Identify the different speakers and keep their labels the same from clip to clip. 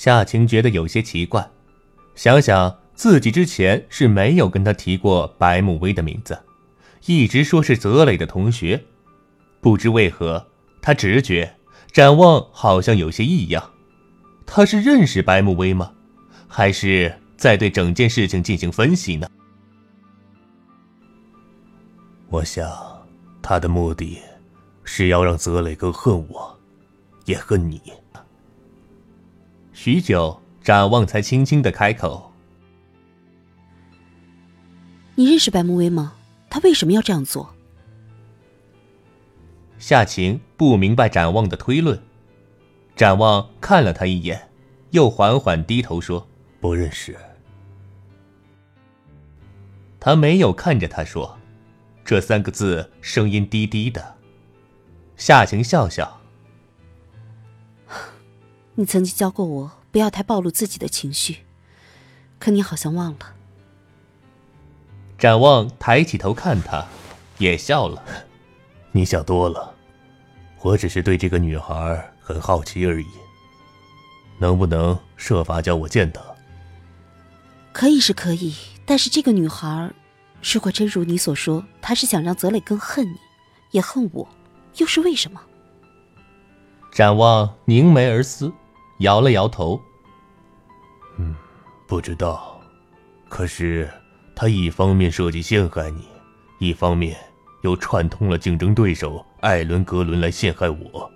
Speaker 1: 夏晴觉得有些奇怪，想想自己之前是没有跟他提过白慕薇的名字，一直说是泽磊的同学，不知为何，他直觉展望好像有些异样。他是认识白慕薇吗？还是在对整件事情进行分析呢？我想，他的目的是要让泽磊更恨我，也恨你。许久，展望才轻轻的开口：“
Speaker 2: 你认识白慕薇吗？他为什么要这样做？”
Speaker 1: 夏晴不明白展望的推论，展望看了他一眼，又缓缓低头说：“不认识。”他没有看着他说，这三个字声音低低的。夏晴笑笑。
Speaker 2: 你曾经教过我不要太暴露自己的情绪，可你好像忘了。
Speaker 1: 展望抬起头看他，也笑了。你想多了，我只是对这个女孩很好奇而已。能不能设法叫我见她？
Speaker 2: 可以是可以，但是这个女孩，如果真如你所说，她是想让泽磊更恨你，也恨我，又是为什么？
Speaker 1: 展望凝眉而思。摇了摇头。嗯，不知道。可是他一方面设计陷害你，一方面又串通了竞争对手艾伦格伦来陷害我，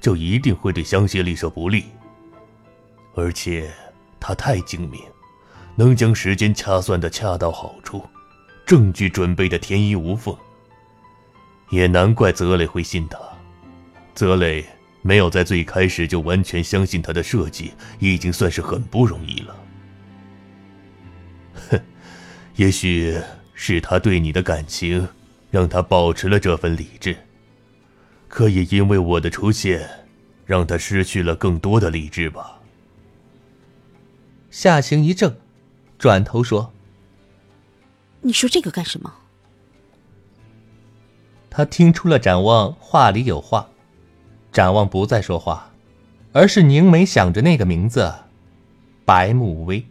Speaker 1: 就一定会对香榭丽舍不利。而且他太精明，能将时间掐算的恰到好处，证据准备的天衣无缝。也难怪泽磊会信他。泽磊。没有在最开始就完全相信他的设计，已经算是很不容易了。哼，也许是他对你的感情，让他保持了这份理智。可也因为我的出现，让他失去了更多的理智吧。夏晴一怔，转头说：“
Speaker 2: 你说这个干什么？”
Speaker 1: 他听出了展望话里有话。展望不再说话，而是凝眉想着那个名字，白慕薇。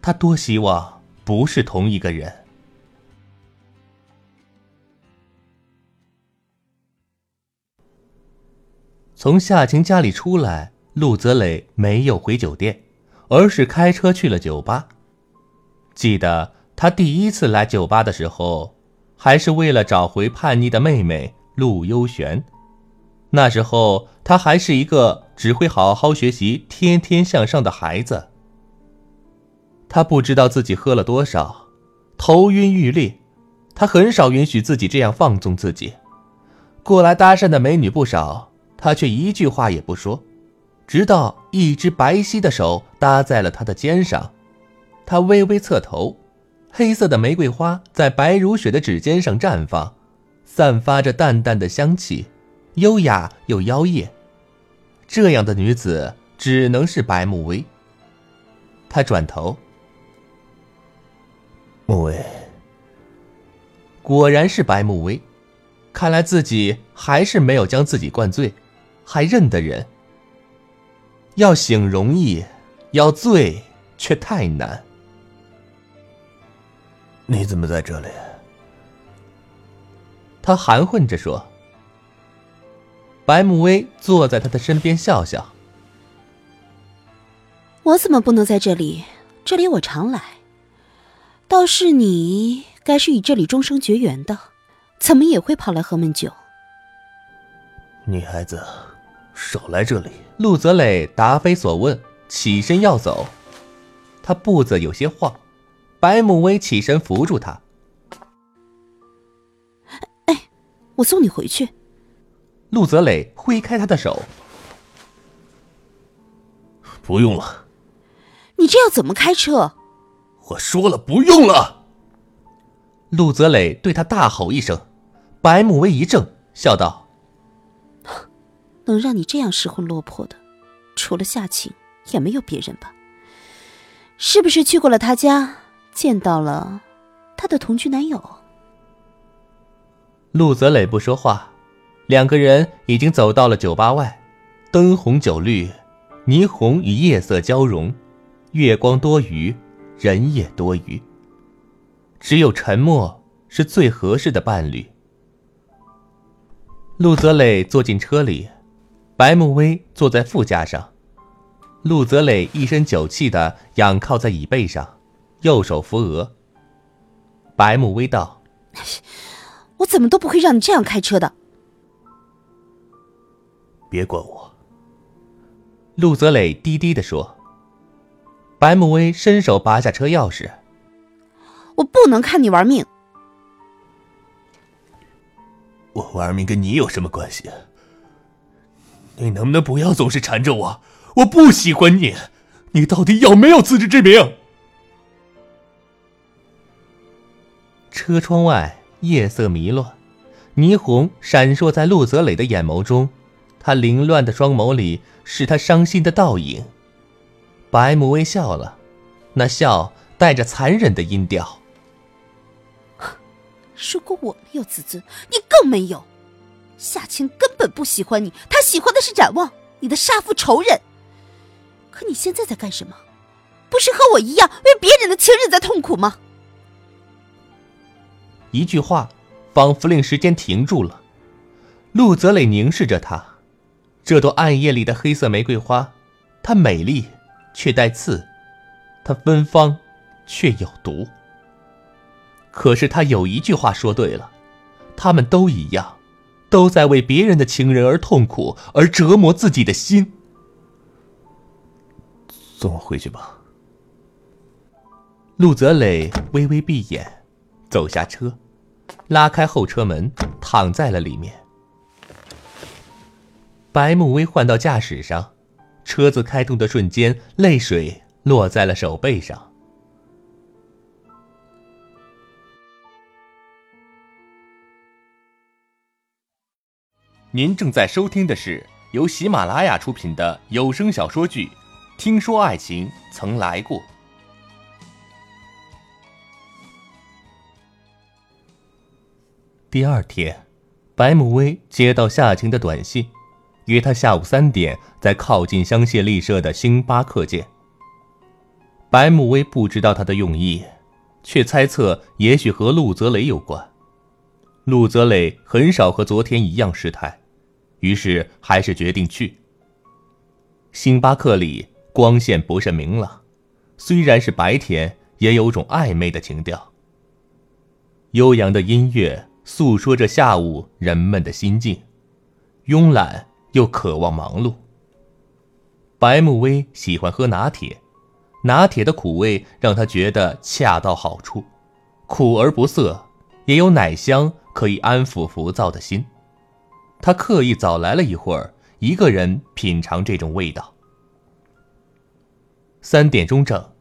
Speaker 1: 他多希望不是同一个人。从夏晴家里出来，陆泽磊没有回酒店，而是开车去了酒吧。记得他第一次来酒吧的时候，还是为了找回叛逆的妹妹陆悠璇。那时候他还是一个只会好好学习、天天向上的孩子。他不知道自己喝了多少，头晕欲裂。他很少允许自己这样放纵自己。过来搭讪的美女不少，他却一句话也不说，直到一只白皙的手搭在了他的肩上，他微微侧头，黑色的玫瑰花在白如雪的指尖上绽放，散发着淡淡的香气，优雅又妖艳。这样的女子只能是白慕薇。他转头。
Speaker 3: 慕薇，
Speaker 1: 果然是白慕薇，看来自己还是没有将自己灌醉，还认得人。要醒容易，要醉却太难。
Speaker 3: 你怎么在这里？
Speaker 1: 他含混着说。白慕薇坐在他的身边笑笑。
Speaker 2: 我怎么不能在这里？这里我常来。倒是你，该是与这里终生绝缘的，怎么也会跑来喝闷酒？
Speaker 3: 女孩子，少来这里！
Speaker 1: 陆泽磊答非所问，起身要走，他步子有些晃。白慕薇起身扶住他。
Speaker 2: 哎，我送你回去。
Speaker 1: 陆泽磊挥开他的手。
Speaker 3: 不用了。
Speaker 2: 你这要怎么开车？
Speaker 3: 我说了不用了。
Speaker 1: 陆泽磊对他大吼一声，白慕薇一怔，笑道：“
Speaker 2: 能让你这样失魂落魄的，除了夏晴，也没有别人吧？是不是去过了他家，见到了他的同居男友？”
Speaker 1: 陆泽磊不说话，两个人已经走到了酒吧外，灯红酒绿，霓虹与夜色交融，月光多余。人也多余，只有沉默是最合适的伴侣。陆泽磊坐进车里，白慕薇坐在副驾上。陆泽磊一身酒气的仰靠在椅背上，右手扶额。白慕薇道：“
Speaker 2: 我怎么都不会让你这样开车的。”
Speaker 3: 别管我。
Speaker 1: 陆泽磊低低的说。白慕薇伸手拔下车钥匙。
Speaker 2: 我不能看你玩命。
Speaker 3: 我玩命跟你有什么关系？你能不能不要总是缠着我？我不喜欢你。你到底有没有自知之明？
Speaker 1: 车窗外夜色迷乱，霓虹闪烁在陆泽磊的眼眸中，他凌乱的双眸里是他伤心的倒影。白慕微笑了，那笑带着残忍的音调。
Speaker 2: 如果我没有自尊，你更没有。夏晴根本不喜欢你，她喜欢的是展望，你的杀父仇人。可你现在在干什么？不是和我一样为别人的情人在痛苦吗？
Speaker 1: 一句话，仿佛令时间停住了。陆泽磊凝视着她，这朵暗夜里的黑色玫瑰花，它美丽。却带刺，它芬芳，却有毒。可是他有一句话说对了，他们都一样，都在为别人的情人而痛苦，而折磨自己的心。
Speaker 3: 送我回去吧。
Speaker 1: 陆泽磊微微闭眼，走下车，拉开后车门，躺在了里面。白慕薇换到驾驶上。车子开动的瞬间，泪水落在了手背上。您正在收听的是由喜马拉雅出品的有声小说剧《听说爱情曾来过》。第二天，白慕薇接到夏晴的短信。约他下午三点在靠近香榭丽舍的星巴克见。白慕薇不知道他的用意，却猜测也许和陆泽雷有关。陆泽雷很少和昨天一样失态，于是还是决定去。星巴克里光线不甚明朗，虽然是白天，也有种暧昧的情调。悠扬的音乐诉说着下午人们的心境，慵懒。又渴望忙碌。白慕薇喜欢喝拿铁，拿铁的苦味让她觉得恰到好处，苦而不涩，也有奶香可以安抚浮躁的心。他刻意早来了一会儿，一个人品尝这种味道。三点钟整，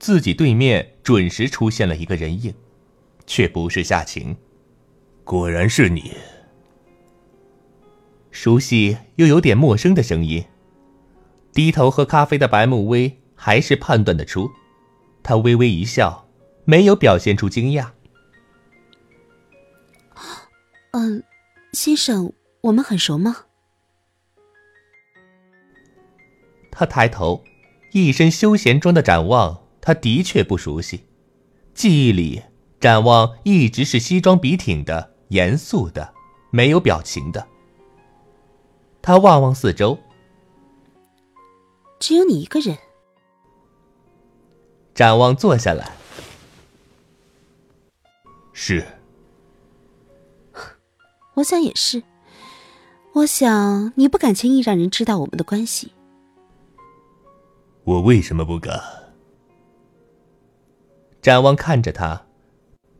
Speaker 1: 自己对面准时出现了一个人影，却不是夏晴。
Speaker 3: 果然是你。
Speaker 1: 熟悉又有点陌生的声音。低头喝咖啡的白慕薇还是判断得出，她微微一笑，没有表现出惊讶。
Speaker 2: 嗯，先生，我们很熟吗？
Speaker 1: 他抬头，一身休闲装的展望，他的确不熟悉。记忆里，展望一直是西装笔挺的、严肃的、没有表情的。他望望四周。
Speaker 2: 只有你一个人。
Speaker 1: 展望坐下来。
Speaker 3: 是。
Speaker 2: 我想也是。我想你不敢轻易让人知道我们的关系。
Speaker 3: 我为什么不敢？
Speaker 1: 展望看着他，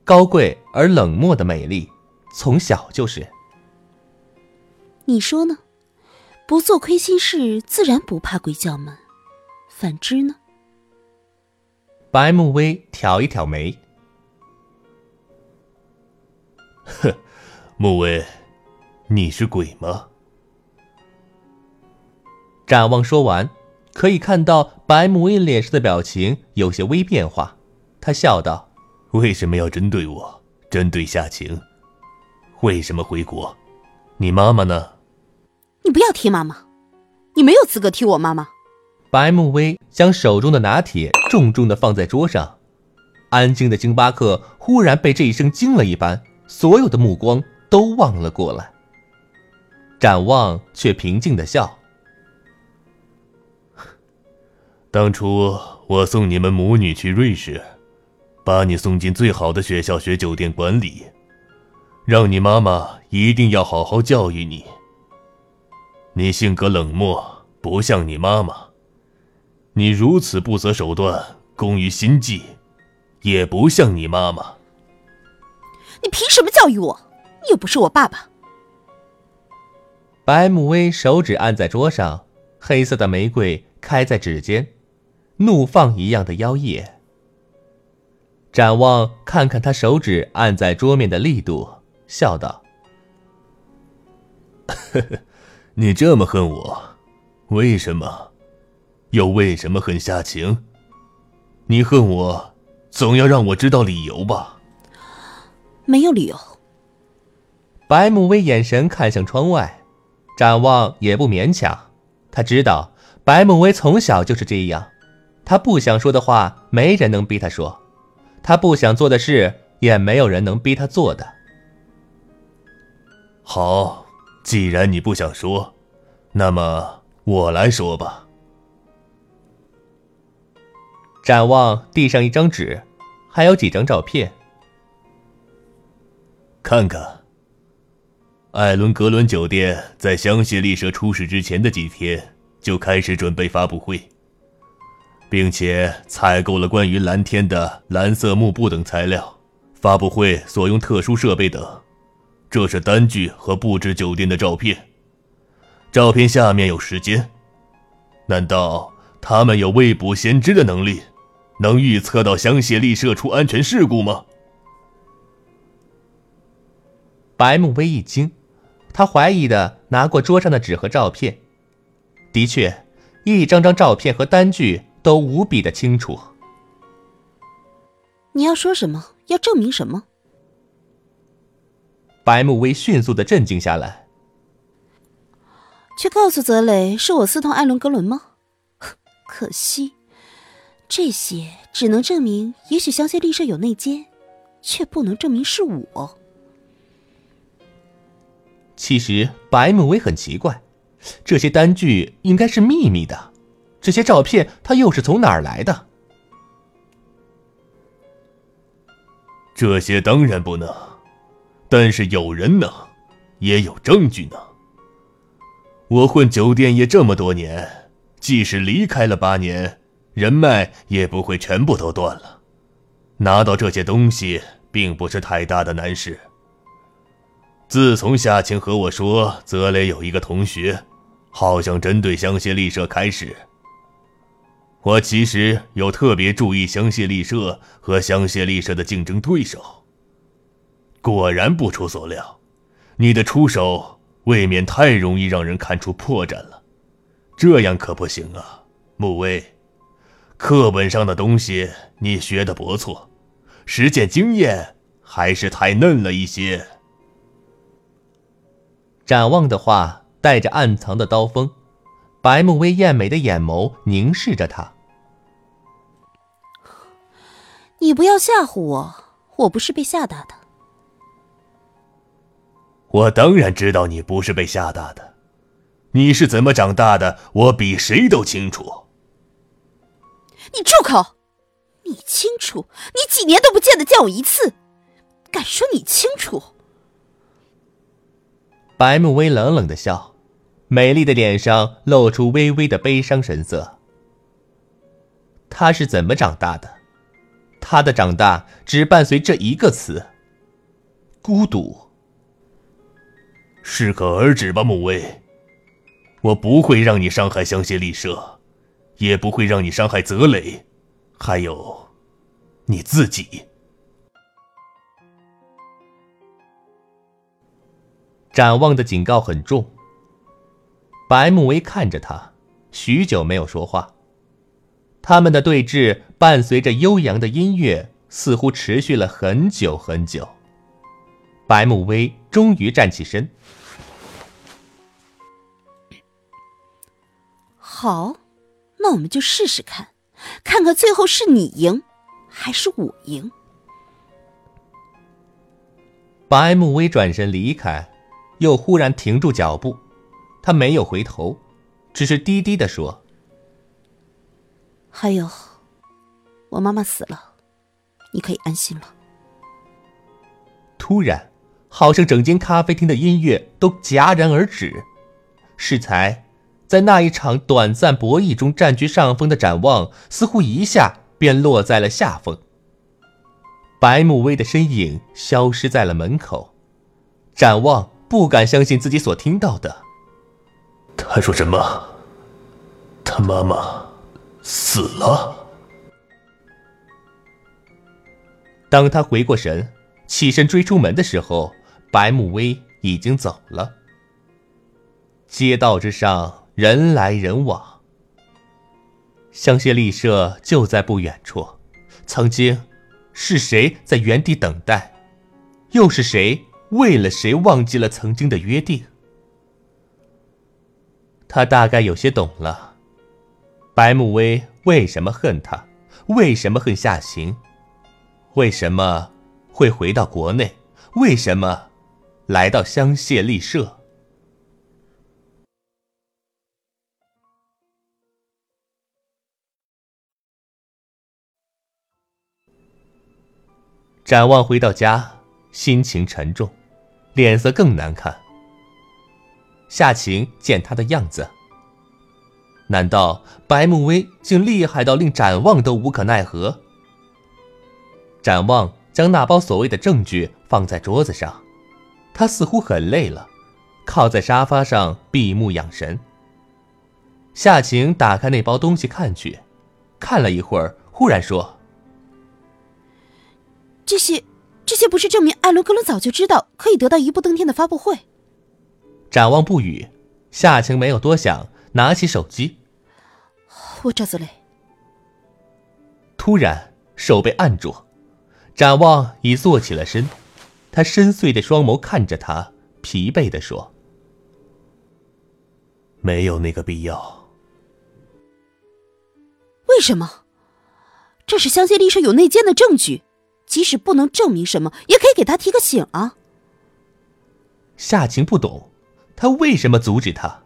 Speaker 1: 高贵而冷漠的美丽，从小就是。
Speaker 2: 你说呢？不做亏心事，自然不怕鬼叫门。反之呢？
Speaker 1: 白慕薇挑一挑眉。
Speaker 3: 哼，慕薇，你是鬼吗？
Speaker 1: 展望说完，可以看到白慕薇脸上的表情有些微变化。他笑道：“
Speaker 3: 为什么要针对我？针对夏晴？为什么回国？你妈妈呢？”
Speaker 2: 你不要提妈妈，你没有资格提我妈妈。
Speaker 1: 白慕薇将手中的拿铁重重的放在桌上，安静的星巴克忽然被这一声惊了一般，所有的目光都望了过来。展望却平静的笑。
Speaker 3: 当初我送你们母女去瑞士，把你送进最好的学校学酒店管理，让你妈妈一定要好好教育你。你性格冷漠，不像你妈妈；你如此不择手段，工于心计，也不像你妈妈。
Speaker 2: 你凭什么教育我？你又不是我爸爸。
Speaker 1: 白慕薇手指按在桌上，黑色的玫瑰开在指尖，怒放一样的妖冶。展望看看他手指按在桌面的力度，笑道：“
Speaker 3: 呵呵。”你这么恨我，为什么？又为什么恨夏晴？你恨我，总要让我知道理由吧？
Speaker 2: 没有理由。
Speaker 1: 白慕薇眼神看向窗外，展望也不勉强。他知道白慕薇从小就是这样，他不想说的话，没人能逼他说；他不想做的事，也没有人能逼他做的。
Speaker 3: 好。既然你不想说，那么我来说吧。
Speaker 1: 展望地上一张纸，还有几张照片。
Speaker 3: 看看。艾伦格伦酒店在香榭丽舍出事之前的几天就开始准备发布会，并且采购了关于蓝天的蓝色幕布等材料，发布会所用特殊设备等。这是单据和布置酒店的照片，照片下面有时间。难道他们有未卜先知的能力，能预测到香榭丽舍出安全事故吗？
Speaker 1: 白慕薇一惊，他怀疑的拿过桌上的纸和照片，的确，一张张照片和单据都无比的清楚。
Speaker 2: 你要说什么？要证明什么？
Speaker 1: 白慕薇迅速的镇静下来，
Speaker 2: 去告诉泽雷是我私通艾伦格伦吗？可惜，这些只能证明也许香榭丽舍有内奸，却不能证明是我。
Speaker 1: 其实白慕薇很奇怪，这些单据应该是秘密的，这些照片他又是从哪儿来的？
Speaker 3: 这些当然不能。但是有人能，也有证据呢。我混酒店业这么多年，即使离开了八年，人脉也不会全部都断了。拿到这些东西，并不是太大的难事。自从夏晴和我说泽雷有一个同学，好像针对香榭丽舍开始，我其实有特别注意香榭丽舍和香榭丽舍的竞争对手。果然不出所料，你的出手未免太容易让人看出破绽了，这样可不行啊，穆威。课本上的东西你学的不错，实践经验还是太嫩了一些。
Speaker 1: 展望的话带着暗藏的刀锋，白慕薇艳美的眼眸凝视着他。
Speaker 2: 你不要吓唬我，我不是被吓大的。
Speaker 3: 我当然知道你不是被吓大的，你是怎么长大的，我比谁都清楚。
Speaker 2: 你住口！你清楚？你几年都不见得见我一次，敢说你清楚？
Speaker 1: 白慕薇冷冷的笑，美丽的脸上露出微微的悲伤神色。他是怎么长大的？他的长大只伴随这一个词：孤独。
Speaker 3: 适可而止吧，慕薇。我不会让你伤害香榭丽舍，也不会让你伤害泽雷，还有你自己。
Speaker 1: 展望的警告很重。白慕薇看着他，许久没有说话。他们的对峙伴随着悠扬的音乐，似乎持续了很久很久。白慕薇终于站起身。
Speaker 2: 好，那我们就试试看，看看最后是你赢，还是我赢。
Speaker 1: 白慕薇转身离开。又忽然停住脚步，他没有回头，只是低低的说：“
Speaker 2: 还有，我妈妈死了，你可以安心了。”
Speaker 1: 突然，好像整间咖啡厅的音乐都戛然而止。适才在那一场短暂博弈中占据上风的展望，似乎一下便落在了下风。白慕薇的身影消失在了门口，展望。不敢相信自己所听到的。
Speaker 3: 他说什么？他妈妈死了。
Speaker 1: 当他回过神，起身追出门的时候，白慕薇已经走了。街道之上人来人往，香榭丽舍就在不远处。曾经，是谁在原地等待？又是谁？为了谁忘记了曾经的约定？他大概有些懂了，白慕薇为什么恨他，为什么恨夏晴，为什么会回到国内，为什么来到香榭丽舍？展望回到家。心情沉重，脸色更难看。夏晴见他的样子，难道白慕威竟厉害到令展望都无可奈何？展望将那包所谓的证据放在桌子上，他似乎很累了，靠在沙发上闭目养神。夏晴打开那包东西看去，看了一会儿，忽然说：“
Speaker 2: 这些。”这些不是证明艾伦格伦早就知道可以得到一步登天的发布会。
Speaker 1: 展望不语，夏晴没有多想，拿起手机。
Speaker 2: 我赵子雷。
Speaker 1: 突然手被按住，展望已坐起了身，他深邃的双眸看着他，疲惫的说：“
Speaker 3: 没有那个必要。”
Speaker 2: 为什么？这是香榭丽舍有内奸的证据。即使不能证明什么，也可以给他提个醒啊。
Speaker 1: 夏晴不懂，他为什么阻止他？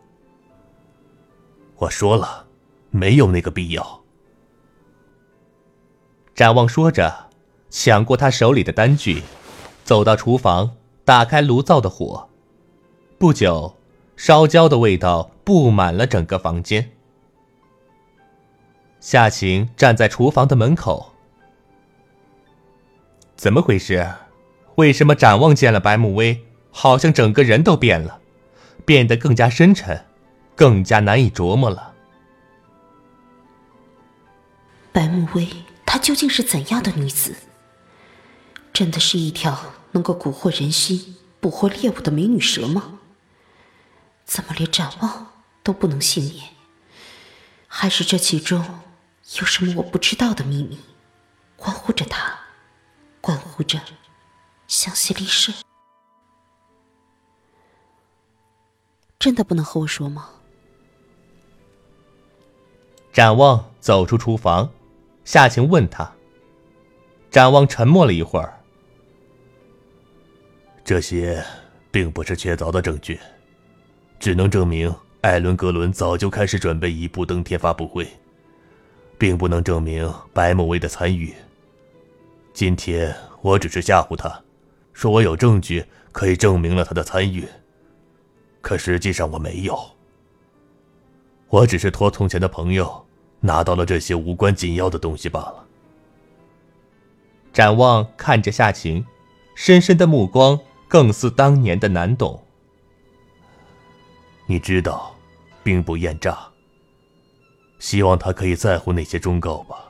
Speaker 3: 我说了，没有那个必要。
Speaker 1: 展望说着，抢过他手里的单据，走到厨房，打开炉灶的火。不久，烧焦的味道布满了整个房间。夏晴站在厨房的门口。怎么回事？为什么展望见了白慕薇，好像整个人都变了，变得更加深沉，更加难以琢磨了？
Speaker 2: 白慕薇，她究竟是怎样的女子？真的是一条能够蛊惑人心、捕获猎物的美女蛇吗？怎么连展望都不能幸免？还是这其中有什么我不知道的秘密，关乎着她？关乎着香榭丽舍，真的不能和我说吗？
Speaker 1: 展望走出厨房，夏晴问他。展望沉默了一会儿。
Speaker 3: 这些并不是确凿的证据，只能证明艾伦·格伦早就开始准备一部登天发布会，并不能证明白慕薇的参与。今天我只是吓唬他，说我有证据可以证明了他的参与。可实际上我没有，我只是托从前的朋友拿到了这些无关紧要的东西罢了。
Speaker 1: 展望看着夏晴，深深的目光更似当年的难懂。
Speaker 3: 你知道，兵不厌诈。希望他可以在乎那些忠告吧。